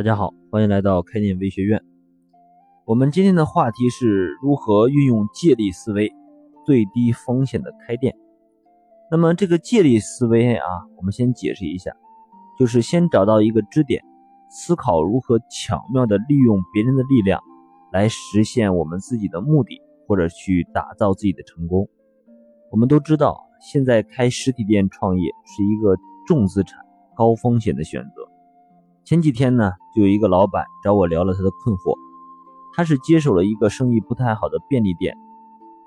大家好，欢迎来到开店微学院。我们今天的话题是如何运用借力思维，最低风险的开店。那么这个借力思维啊，我们先解释一下，就是先找到一个支点，思考如何巧妙的利用别人的力量，来实现我们自己的目的，或者去打造自己的成功。我们都知道，现在开实体店创业是一个重资产、高风险的选择。前几天呢，就有一个老板找我聊了他的困惑。他是接手了一个生意不太好的便利店，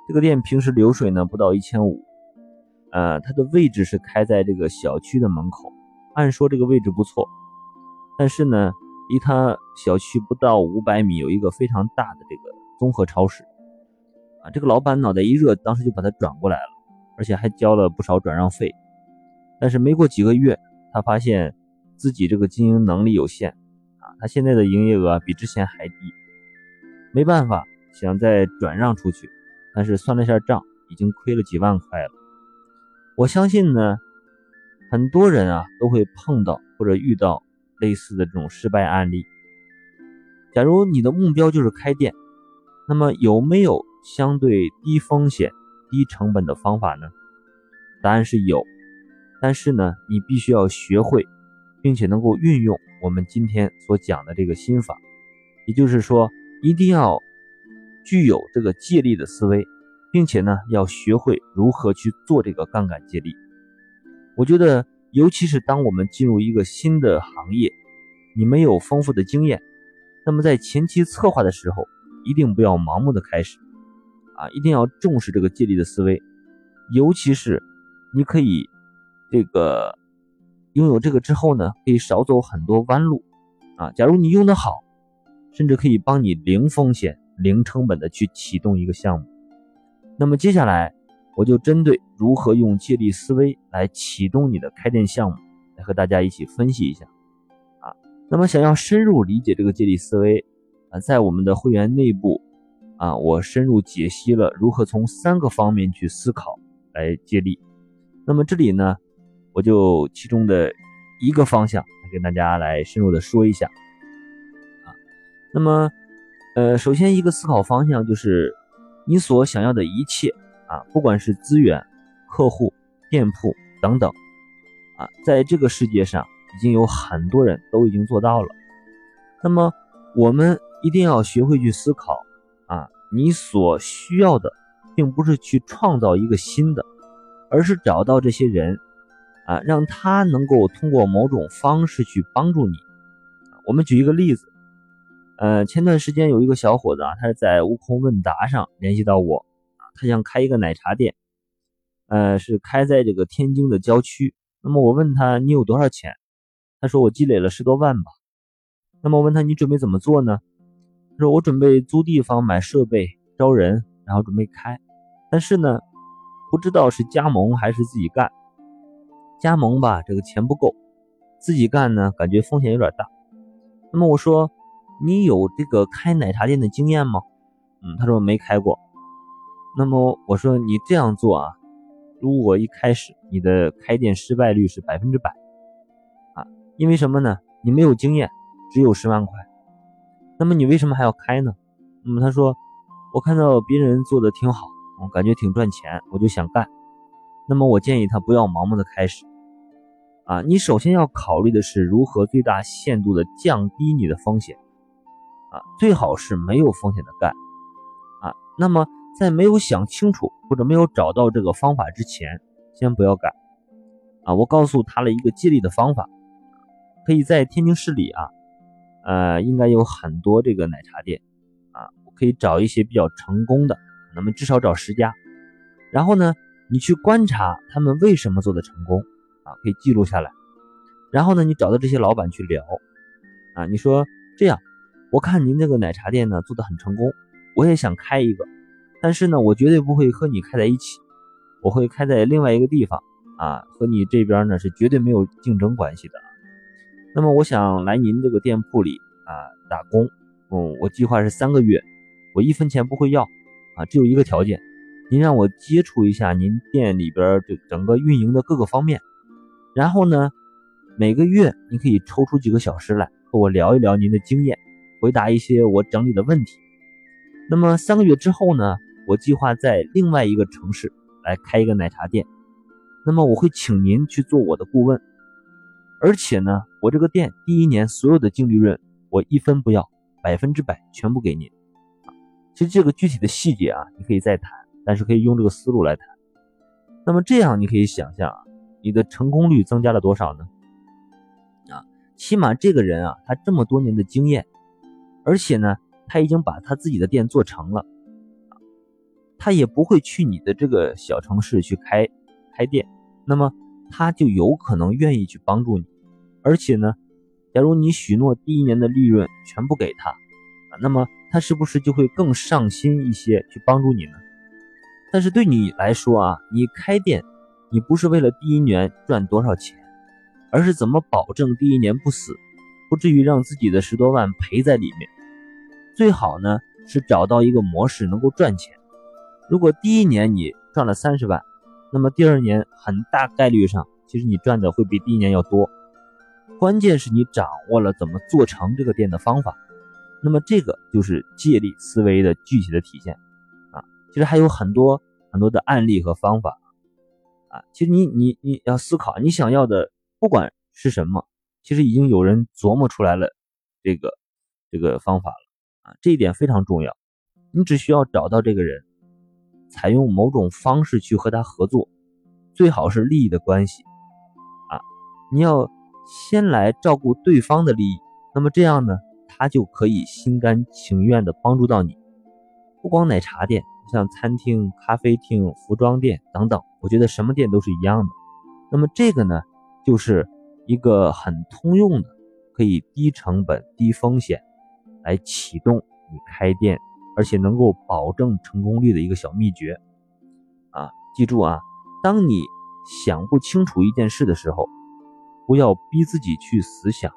这个店平时流水呢不到一千五，呃，它的位置是开在这个小区的门口，按说这个位置不错，但是呢，离他小区不到五百米有一个非常大的这个综合超市，啊，这个老板脑袋一热，当时就把他转过来了，而且还交了不少转让费，但是没过几个月，他发现。自己这个经营能力有限啊，他现在的营业额比之前还低，没办法想再转让出去，但是算了一下账，已经亏了几万块了。我相信呢，很多人啊都会碰到或者遇到类似的这种失败案例。假如你的目标就是开店，那么有没有相对低风险、低成本的方法呢？答案是有，但是呢，你必须要学会。并且能够运用我们今天所讲的这个心法，也就是说，一定要具有这个借力的思维，并且呢，要学会如何去做这个杠杆借力。我觉得，尤其是当我们进入一个新的行业，你没有丰富的经验，那么在前期策划的时候，一定不要盲目的开始，啊，一定要重视这个借力的思维，尤其是你可以这个。拥有这个之后呢，可以少走很多弯路，啊，假如你用得好，甚至可以帮你零风险、零成本的去启动一个项目。那么接下来，我就针对如何用借力思维来启动你的开店项目，来和大家一起分析一下。啊，那么想要深入理解这个借力思维，啊，在我们的会员内部，啊，我深入解析了如何从三个方面去思考来借力。那么这里呢？我就其中的一个方向跟大家来深入的说一下啊，那么呃，首先一个思考方向就是你所想要的一切啊，不管是资源、客户、店铺等等啊，在这个世界上已经有很多人都已经做到了。那么我们一定要学会去思考啊，你所需要的并不是去创造一个新的，而是找到这些人。啊，让他能够通过某种方式去帮助你。我们举一个例子，呃，前段时间有一个小伙子啊，他是在悟空问答上联系到我，他想开一个奶茶店，呃，是开在这个天津的郊区。那么我问他你有多少钱？他说我积累了十多万吧。那么我问他你准备怎么做呢？他说我准备租地方、买设备、招人，然后准备开，但是呢，不知道是加盟还是自己干。加盟吧，这个钱不够，自己干呢，感觉风险有点大。那么我说，你有这个开奶茶店的经验吗？嗯，他说没开过。那么我说，你这样做啊，如果一开始你的开店失败率是百分之百啊，因为什么呢？你没有经验，只有十万块。那么你为什么还要开呢？那么他说，我看到别人做的挺好，我感觉挺赚钱，我就想干。那么我建议他不要盲目的开始。啊，你首先要考虑的是如何最大限度的降低你的风险，啊，最好是没有风险的干，啊，那么在没有想清楚或者没有找到这个方法之前，先不要干，啊，我告诉他了一个借力的方法，可以在天津市里啊，呃，应该有很多这个奶茶店，啊，我可以找一些比较成功的，那么至少找十家，然后呢，你去观察他们为什么做的成功。啊，可以记录下来，然后呢，你找到这些老板去聊，啊，你说这样，我看您这个奶茶店呢做的很成功，我也想开一个，但是呢，我绝对不会和你开在一起，我会开在另外一个地方，啊，和你这边呢是绝对没有竞争关系的。那么我想来您这个店铺里啊打工，嗯，我计划是三个月，我一分钱不会要，啊，只有一个条件，您让我接触一下您店里边这整个运营的各个方面。然后呢，每个月您可以抽出几个小时来和我聊一聊您的经验，回答一些我整理的问题。那么三个月之后呢，我计划在另外一个城市来开一个奶茶店。那么我会请您去做我的顾问，而且呢，我这个店第一年所有的净利润我一分不要，百分之百全部给您。其实这个具体的细节啊，你可以再谈，但是可以用这个思路来谈。那么这样你可以想象啊，你的成功率增加了多少呢？啊，起码这个人啊，他这么多年的经验，而且呢，他已经把他自己的店做成了，他也不会去你的这个小城市去开开店，那么他就有可能愿意去帮助你，而且呢，假如你许诺第一年的利润全部给他，啊，那么。他是不是就会更上心一些去帮助你呢？但是对你来说啊，你开店，你不是为了第一年赚多少钱，而是怎么保证第一年不死，不至于让自己的十多万赔在里面。最好呢是找到一个模式能够赚钱。如果第一年你赚了三十万，那么第二年很大概率上，其实你赚的会比第一年要多。关键是你掌握了怎么做成这个店的方法。那么这个就是借力思维的具体的体现，其实还有很多很多的案例和方法。啊，其实你你你要思考你想要的不管是什么，其实已经有人琢磨出来了这个这个方法了。啊，这一点非常重要，你只需要找到这个人，采用某种方式去和他合作，最好是利益的关系。啊，你要先来照顾对方的利益，那么这样呢？他就可以心甘情愿的帮助到你，不光奶茶店，像餐厅、咖啡厅、服装店等等，我觉得什么店都是一样的。那么这个呢，就是一个很通用的，可以低成本、低风险来启动你开店，而且能够保证成功率的一个小秘诀。啊，记住啊，当你想不清楚一件事的时候，不要逼自己去死想，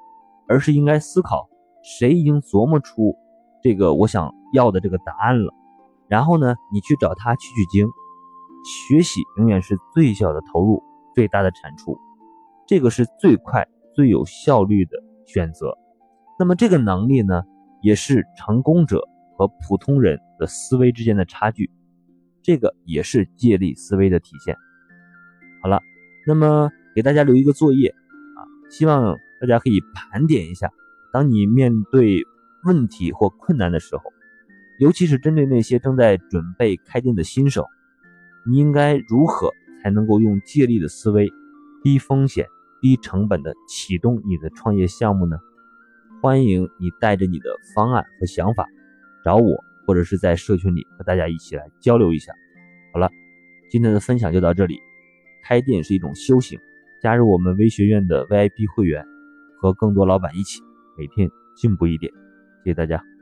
而是应该思考。谁已经琢磨出这个我想要的这个答案了，然后呢，你去找他取取经。学习永远是最小的投入，最大的产出，这个是最快最有效率的选择。那么这个能力呢，也是成功者和普通人的思维之间的差距，这个也是借力思维的体现。好了，那么给大家留一个作业啊，希望大家可以盘点一下。当你面对问题或困难的时候，尤其是针对那些正在准备开店的新手，你应该如何才能够用借力的思维，低风险、低成本的启动你的创业项目呢？欢迎你带着你的方案和想法找我，或者是在社群里和大家一起来交流一下。好了，今天的分享就到这里。开店是一种修行，加入我们微学院的 VIP 会员，和更多老板一起。每天进步一点，谢谢大家。